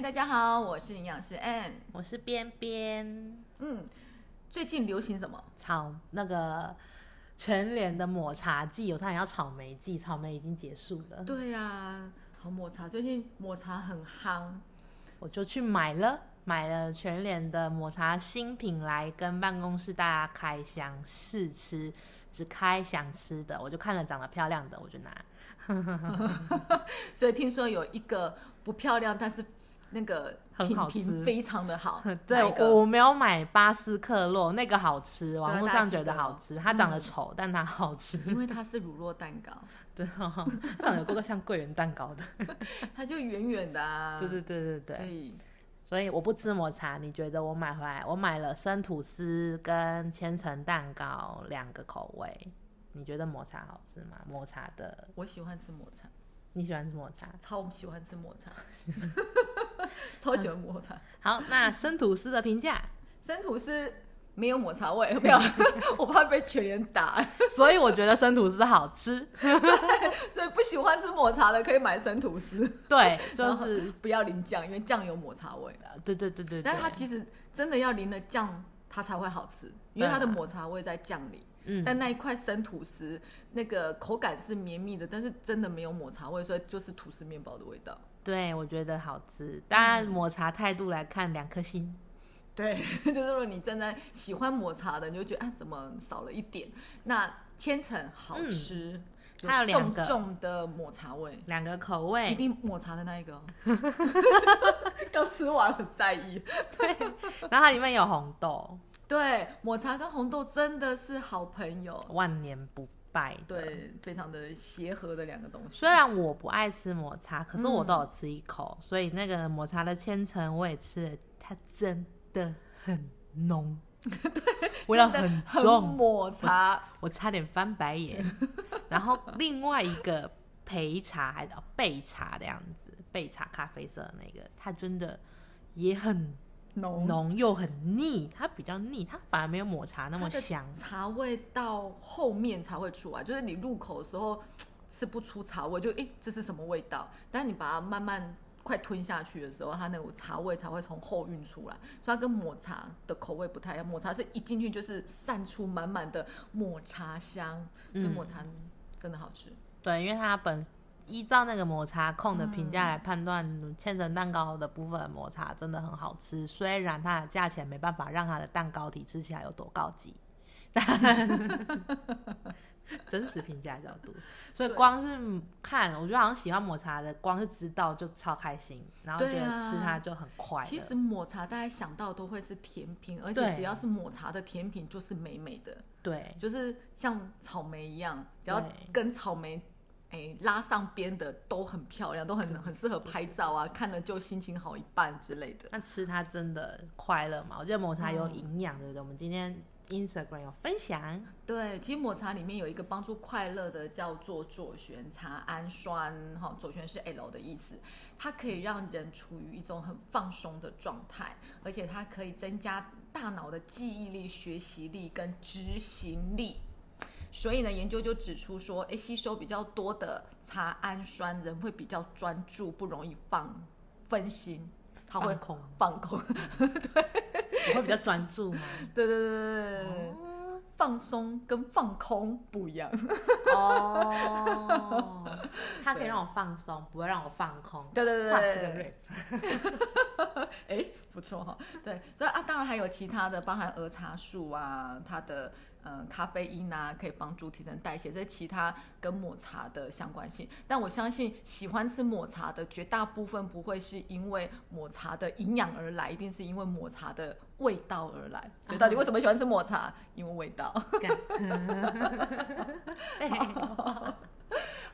嗨，大家好，我是营养师 Ann。我是边边，嗯，最近流行什么？草那个全脸的抹茶季，我差点要草莓季，草莓已经结束了，对呀、好抹茶，最近抹茶很夯。我就去买了，买了全脸的抹茶新品来跟办公室大家开箱试吃，只开想吃的，我就看了长得漂亮的，我就拿。所以听说有一个不漂亮，但是那个品很好吃非常的好。对我没有买巴斯克洛，那个好吃，网络上觉得好吃，它长得嗯丑，但它好吃。因为它是乳酪蛋糕，对，它长得有个像桂圆蛋糕的。它就圆圆的啊。对对对对对。所以所以我不吃抹茶，你觉得我买回来，我买了生吐司跟千层蛋糕两个口味，你觉得抹茶好吃吗？抹茶的，我喜欢吃抹茶，你喜欢吃抹茶？超喜欢吃抹茶，超喜欢抹茶。好，那生吐司的评价，生吐司没有抹茶味，没有，我怕被全脸打。所以我觉得生吐司好吃。所以不喜欢吃抹茶的可以买生吐司，对，就是，不要淋酱，因为酱有抹茶味。对对对对对。但它其实真的要淋了酱，它才会好吃，因为它的抹茶味在酱里。嗯，但那一块生吐司，那个口感是绵密的，但是真的没有抹茶味，所以就是吐司面包的味道。对我觉得好吃。当然，抹茶态度来看，两颗星。对，就是如果你真的喜欢抹茶的，你就觉得啊，怎么少了一点？那千层好吃，它有两个重重的抹茶味，两个口味一，定抹茶的那一个哦。刚吃完很在意。对然后它里面有红豆，对，抹茶跟红豆真的是好朋友，万年不败的。对，非常的协和的两个东西。虽然我不爱吃抹茶，可是我嗯都有吃一口，所以那个抹茶的千层我也吃了，它真的很浓，味道很重，抹茶，我差点翻白眼。然后另外一个焙茶还是哦焙茶的样子，焙茶咖啡色的那个，它真的也很浓浓又很腻，它比较腻，它反而没有抹茶那么香。茶味到后面才会出来，就是你入口的时候吃不出茶味，就诶这是什么味道？但你把它慢慢快吞下去的时候，它那股茶味才会从后运出来，所以它跟抹茶的口味不太一样。抹茶是一进去就是散出满满的抹茶香，所以嗯抹茶真的好吃。对，因为它本依照那个抹茶控的评价来判断，千层蛋糕的部分抹茶真的很好吃。虽然它的价钱没办法让它的蛋糕体吃起来有多高级，但 真实评价角度，所以光是看，我觉得好像喜欢抹茶的，光是知道就超开心，然后觉得吃它就很快乐。其实抹茶大家想到都会是甜品，而且只要是抹茶的甜品就是美美的。对就是像草莓一样，只要跟草莓哎拉上边的都很漂亮，都很很适合拍照啊，看了就心情好一半之类的。那吃它真的快乐吗？我觉得抹茶有嗯营养，对不对？我们今天 Instagram 有分享。对，其实抹茶里面有一个帮助快乐的叫做左旋茶氨酸，哈，左旋是 L 的意思，它可以让人处于一种很放松的状态，而且它可以增加大脑的记忆力、学习力跟执行力。所以呢，研究就指出说，诶，吸收比较多的茶氨酸，人会比较专注，不容易放分心，他会放空，放空。我会比较专注吗。对对对对对对对，放松跟放空不一样。哦，它可以让我放松，不会让我放空。对对对哇，对这个对哎，不错哈。对，对啊，当然还有其他的，包含儿茶素啊，它的呃咖啡因啊，可以帮助提升代谢，这其他跟抹茶的相关性。但我相信喜欢吃抹茶的绝大部分不会是因为抹茶的营养而来，一定是因为抹茶的味道而来。所以到底为什么喜欢吃抹茶？因为味道。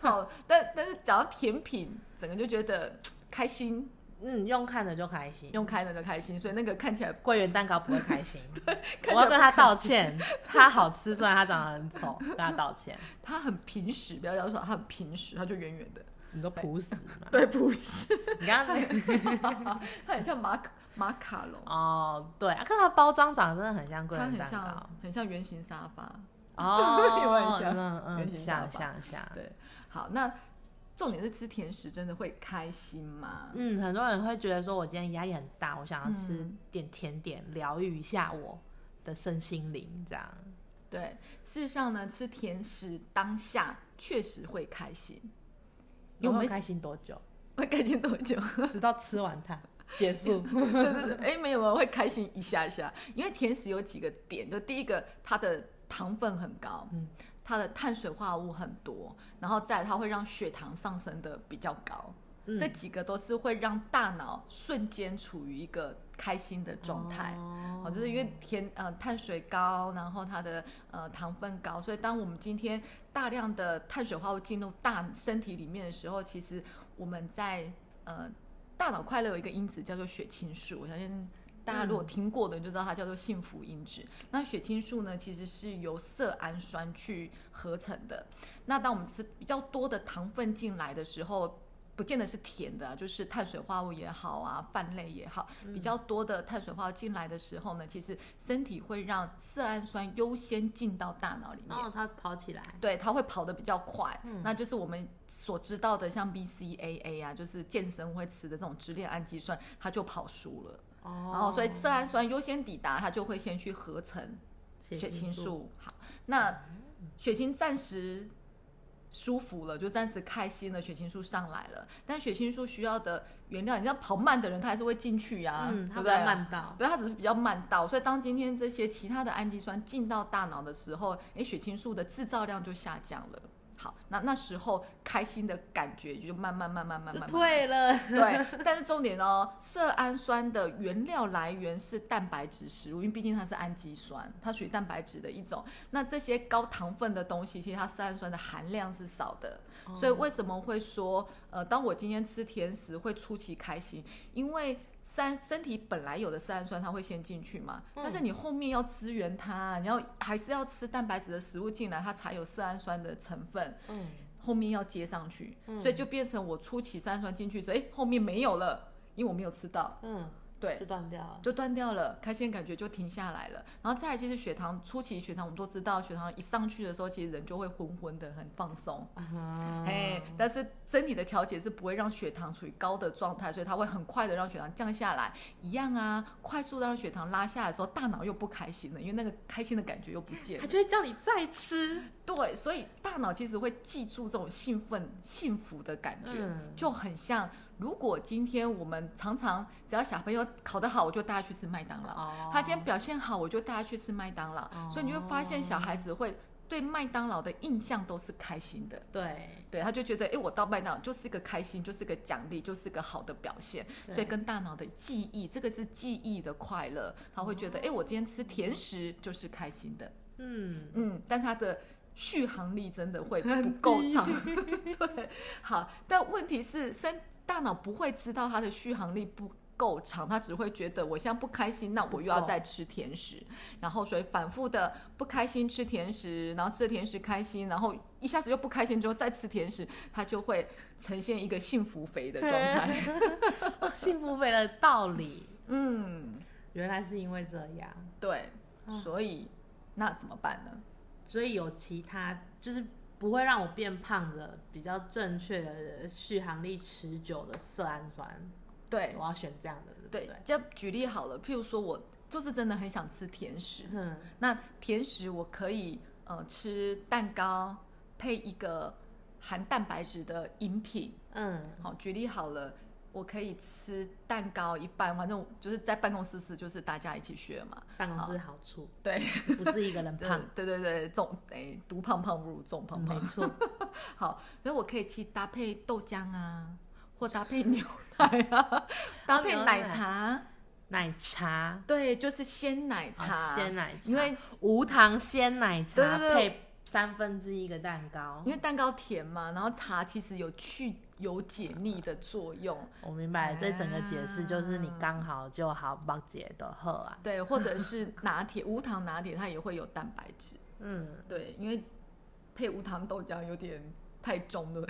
好，但但是讲到甜品，整个就觉得开心，嗯，用看着就开心。用开了就开心，所以那个看起来桂圆蛋糕不会开心，对我要跟他道歉。他好吃，虽然他长得很丑，跟他道歉。他很平实，不要要说他很平实，他就圆圆的。你都朴实嘛？对，朴实，你刚刚 它很像马卡马卡龙，哦，对啊，看它包装长得真的很像桂它圆蛋糕很像。很像圆形沙发。哦，有没有很像嗯像像像。对，好，那重点是吃甜食真的会开心吗？嗯，很多人会觉得说，我今天压力很大，我想要吃嗯点甜点疗愈一下我的身心灵，这样。对，事实上呢，吃甜食当下确实会开心，因为我们开心多久？会开心多久？直到吃完它结束。对对对，哎，没有没有，会开心一下下，因为甜食有几个点，就第一个，它的糖分很高，嗯它的碳水化合物很多，然后再它会让血糖上升的比较高，嗯这几个都是会让大脑瞬间处于一个开心的状态。哦哦，就是因为甜呃碳水高，然后它的呃糖分高，所以当我们今天大量的碳水化合物进入大身体里面的时候，其实我们在呃大脑快乐有一个因子叫做血清素，我相信。大家如果听过的，就知道它叫做幸福因子。那血清素呢，其实是由色氨酸去合成的。那当我们吃比较多的糖分进来的时候，不见得是甜的啊、就是碳水化合物也好啊，饭类也好，比较多的碳水化合物进来的时候呢，其实身体会让色氨酸优先进到大脑里面，然后它跑起来。对，它会跑得比较快，嗯那就是我们所知道的像 BCAA 啊，就是健身会吃的这种支链氨基酸，它就跑输了，哦然后所以色氨酸优先抵达，它就会先去合成血清素。好，那血清暂时舒服了，就暂时开心了，血清素上来了。但血清素需要的原料，你知道跑慢的人他还是会进去呀、嗯，对不对？慢到。对，他只是比较慢到，所以当今天这些其他的氨基酸进到大脑的时候，诶，血清素的制造量就下降了。好，那那时候开心的感觉就慢慢慢慢慢慢退了，对，但是重点哦，色氨酸的原料来源是蛋白质食物，因为毕竟它是氨基酸，它属于蛋白质的一种。那这些高糖分的东西，其实它色氨酸的含量是少的，所以为什么会说，呃，当我今天吃甜食会出奇开心，因为。三身体本来有的色氨酸，它会先进去嘛，但是你后面要支援它，你要还是要吃蛋白质的食物进来，它才有色氨酸的成分。嗯，后面要接上去，嗯。所以就变成我初期色氨酸进去，所以哎后面没有了，因为我没有吃到，嗯，对就，断掉了。就断掉了，开心的感觉就停下来了。然后再来，其实血糖初期血糖我们都知道，血糖一上去的时候，其实人就会昏昏的，很放松。啊哎，但是身体的调节是不会让血糖处于高的状态，所以它会很快的让血糖降下来。一样啊，快速的让血糖拉下来的时候，大脑又不开心了，因为那个开心的感觉又不见了它。就会叫你再吃。对，所以大脑其实会记住这种兴奋、幸福的感觉，嗯就很像如果今天我们常常只要小朋友考得好，我就带他去吃麦当劳；哦。他今天表现好，我就带他去吃麦当劳。哦。所以你会发现，小孩子会对麦当劳的印象都是开心的。对，对，他就觉得，哎，我到麦当劳就是一个开心，就是个奖励，就是个好的表现，所以跟大脑的记忆，这个是记忆的快乐，他会觉得，哎，我今天吃甜食就是开心的。嗯，嗯，但他的续航力真的会不够长。对，好，但问题是，身大脑不会知道它的续航力不够长，他只会觉得我现在不开心，那我又要再吃甜食，然后所以反复的不开心吃甜食，然后吃了甜食开心，然后一下子又不开心之后再吃甜食，它就会呈现一个幸福肥的状态。哦 幸福肥的道理，嗯，原来是因为这样，对，嗯。所以那怎么办呢？所以有其他就是不会让我变胖的比较正确的续航力持久的色氨酸，对我要选这样的，对不对？，对这样举例好了，譬如说我就是真的很想吃甜食，嗯，那甜食我可以呃吃蛋糕配一个含蛋白质的饮品。嗯，好，举例好了，我可以吃蛋糕一半，反正就是在办公室吃，就是大家一起学嘛。办公室好处对，不是一个人对 胖，对对对，重哎独胖胖不如重胖胖。没错，好，所以我可以去搭配豆浆啊，或搭配牛奶啊，搭配奶茶。奶。茶，对，就是鲜奶茶，啊鲜奶茶，因为无糖鲜奶茶对对对。配三分之一个蛋糕。因。为蛋糕甜嘛，然后茶其实有去油解腻的作用，我明白，这整个解释就是你啊刚好就好把解的喝啊。对，或者是拿铁，无糖拿铁它也会有蛋白质，嗯，对，因为配无糖豆浆有点太重了，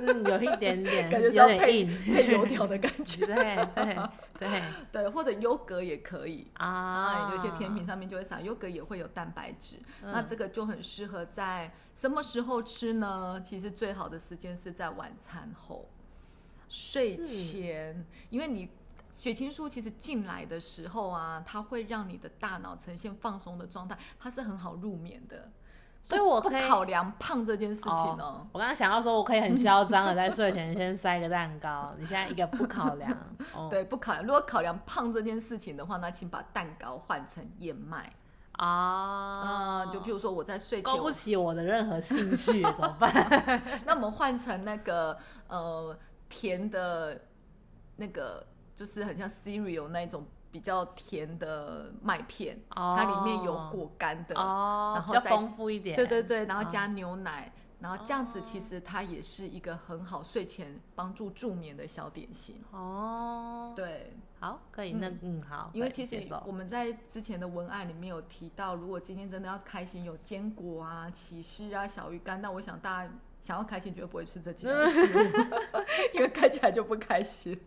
嗯，有一点点，感觉有点配油条的感觉。对对对对，或者优格也可以。啊啊，有些甜品上面就会撒优格，也会有蛋白质。嗯那这个就很适合在什么时候吃呢？其实最好的时间是在晚餐后，睡前，因为你血清素其实进来的时候啊，它会让你的大脑呈现放松的状态，它是很好入眠的。不不所以我可以考量胖这件事情哦呢。我刚刚想要说，我可以很嚣张的在睡前先塞个蛋糕。你现在一个不考量，哦，对，不考量。如果考量胖这件事情的话，那请把蛋糕换成燕麦。啊，嗯，就譬如说我在睡前勾不起我的任何兴趣，怎么办？那我们换成那个呃甜的，那个就是很像 cereal 那一种比较甜的麦片，哦它里面有果干的，哦，然后再丰富一点。对对对，然后嗯加牛奶，然后这样子哦其实它也是一个很好睡前帮助助眠的小点心。哦，对，好，可以，那嗯好，因为其实我们在之前的文案里面有提到，如果今天真的要开心，有坚果啊、起司啊、小鱼干，那我想大家想要开心，绝对不会吃这几样食物，因为看起来就不开心。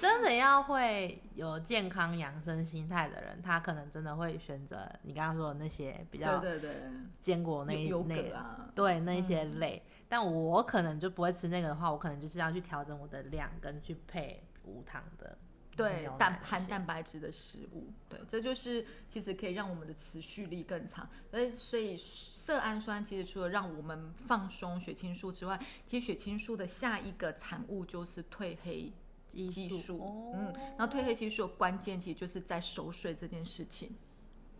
真的要会有健康养生心态的人，他可能真的会选择你刚刚说的那些比较对对对，坚果那那对那一些类，但我可能就不会吃那个的话，我可能就是要去调整我的量，跟去配无糖的对蛋含蛋白质的食物，对，这就是其实可以让我们的持续力更长。所以，所以色氨酸其实除了让我们放松血清素之外，其实血清素的下一个产物就是褪黑激素。哦嗯，然后褪黑激素的关键其实就是在熟睡这件事情。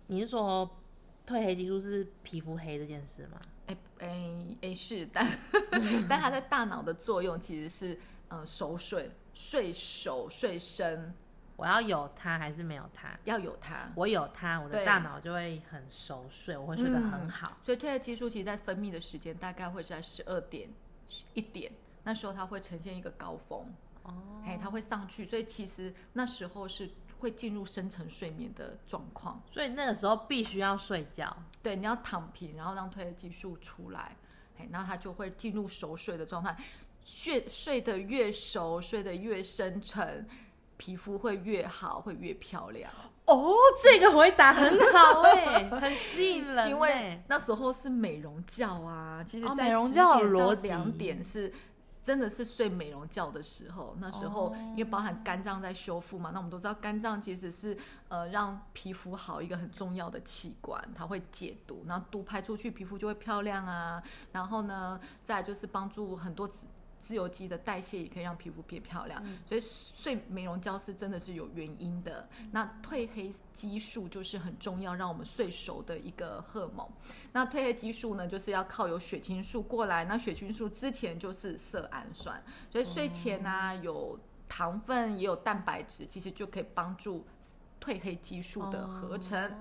你是说褪黑激素是皮肤黑这件事吗？哎哎哎是，但 但它在大脑的作用其实是呃熟睡、睡熟、睡深我要有它还是没有它？要有它。我有它，我的大脑就会很熟睡，我会睡得很嗯好。所以褪黑激素其实在分泌的时间大概会是在十二点一点，那时候它会呈现一个高峰，哦，哎，它会上去，所以其实那时候是会进入深层睡眠的状况。所以那个时候必须要睡觉。对，你要躺平，然后让褪黑激素出来，哎，那它就会进入熟睡的状态，睡睡得越熟，睡得越深沉，皮肤会越好，会越漂亮。哦，这个回答很好哎、很吸引人、欸。因为那时候是美容觉啊，其实美容觉两点是。真的是睡美容觉的时候，那时候、哦因为包含肝脏在修复嘛，那我们都知道肝脏其实是呃让皮肤好一个很重要的器官，它会解毒，然后毒排出去，皮肤就会漂亮啊。然后呢，再就是帮助很多自自由基的代谢，也可以让皮肤变漂亮。嗯所以睡美容觉是真的是有原因的。那褪黑激素就是很重要，让我们睡熟的一个荷尔蒙。那褪黑激素呢，就是要靠有血清素过来。那血清素之前就是色氨酸，所以睡前呢、啊、有糖分，也有蛋白质，其实就可以帮助褪黑激素的合成。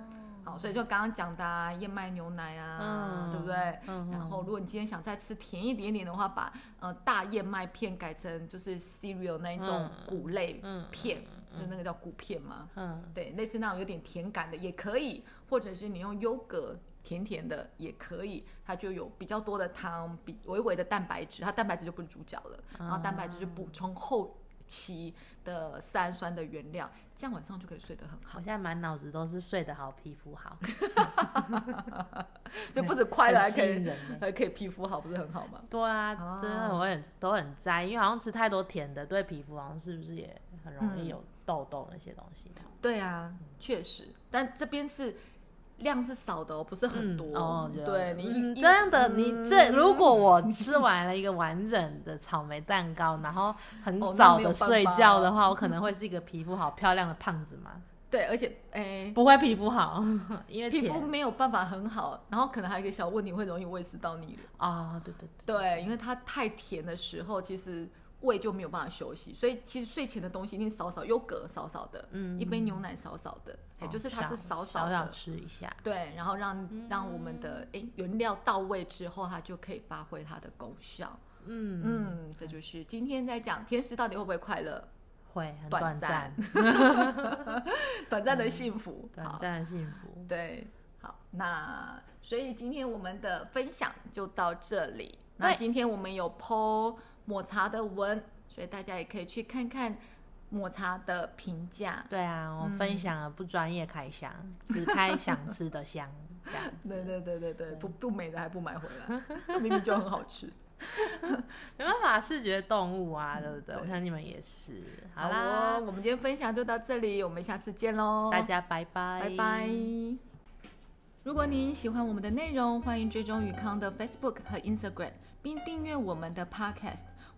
好，所以就刚刚讲的、啊、燕麦牛奶啊，嗯对不对？嗯然后，如果你今天想再吃甜一点点的话，把呃大燕麦片改成就是 cereal 那一种嗯谷类嗯片，就那个叫谷片嘛，嗯，对，类似那种有点甜感的也可以，或者是你用优格甜甜的也可以，它就有比较多的糖，比微微的蛋白质，它蛋白质就不是主角了，然后蛋白质就补充后期的色氨酸的原料，这样晚上就可以睡得很好。我现，在满脑子都是睡得好，皮肤好，就不止快乐，还可以皮肤好，不是很好吗？对啊，哦真的我很都很在意，因为好像吃太多甜的，对皮肤好像是不是也很容易嗯。有痘痘那些东西？对啊，确实，但这边是量是少的哦，不是很多。哦，对你这样的，嗯你这如果我吃完了一个完整的草莓蛋糕，然后很 早的睡觉的话，我可能会是一个皮肤好漂亮的胖子嘛？对，而且诶，不会皮肤好，因为皮肤没有办法很好，然后可能还有一个小问题，会容易胃食道逆流。啊，对对对，因为它太甜的时候，其实胃就没有办法休息，所以其实睡前的东西一定少少，优格少少的，嗯一杯牛奶少少的，也哦就是它是少少的。吃一下。对，然后让让我们的诶原料到位之后，它就可以发挥它的功效。嗯嗯，这就是今天在讲天使到底会不会快乐，会很短短暂，短暂的幸福，短好暂的幸福。对，好，那所以今天我们的分享就到这里。那今天我们有剖抹茶的文，所以大家也可以去看看抹茶的评价。对啊，我嗯分享了不专业开箱，只开想吃的箱，这样子。对对对对对，不不美的还不买回来，明明就很好吃。没办法，视觉动物啊，对不对？对我想你们也是。好好啦，哦，我们今天分享就到这里，我们下次见喽，大家拜拜，拜拜。如果您喜欢我们的内容，欢迎追踪宇康的 Facebook 和 Instagram，并订阅我们的 Podcast。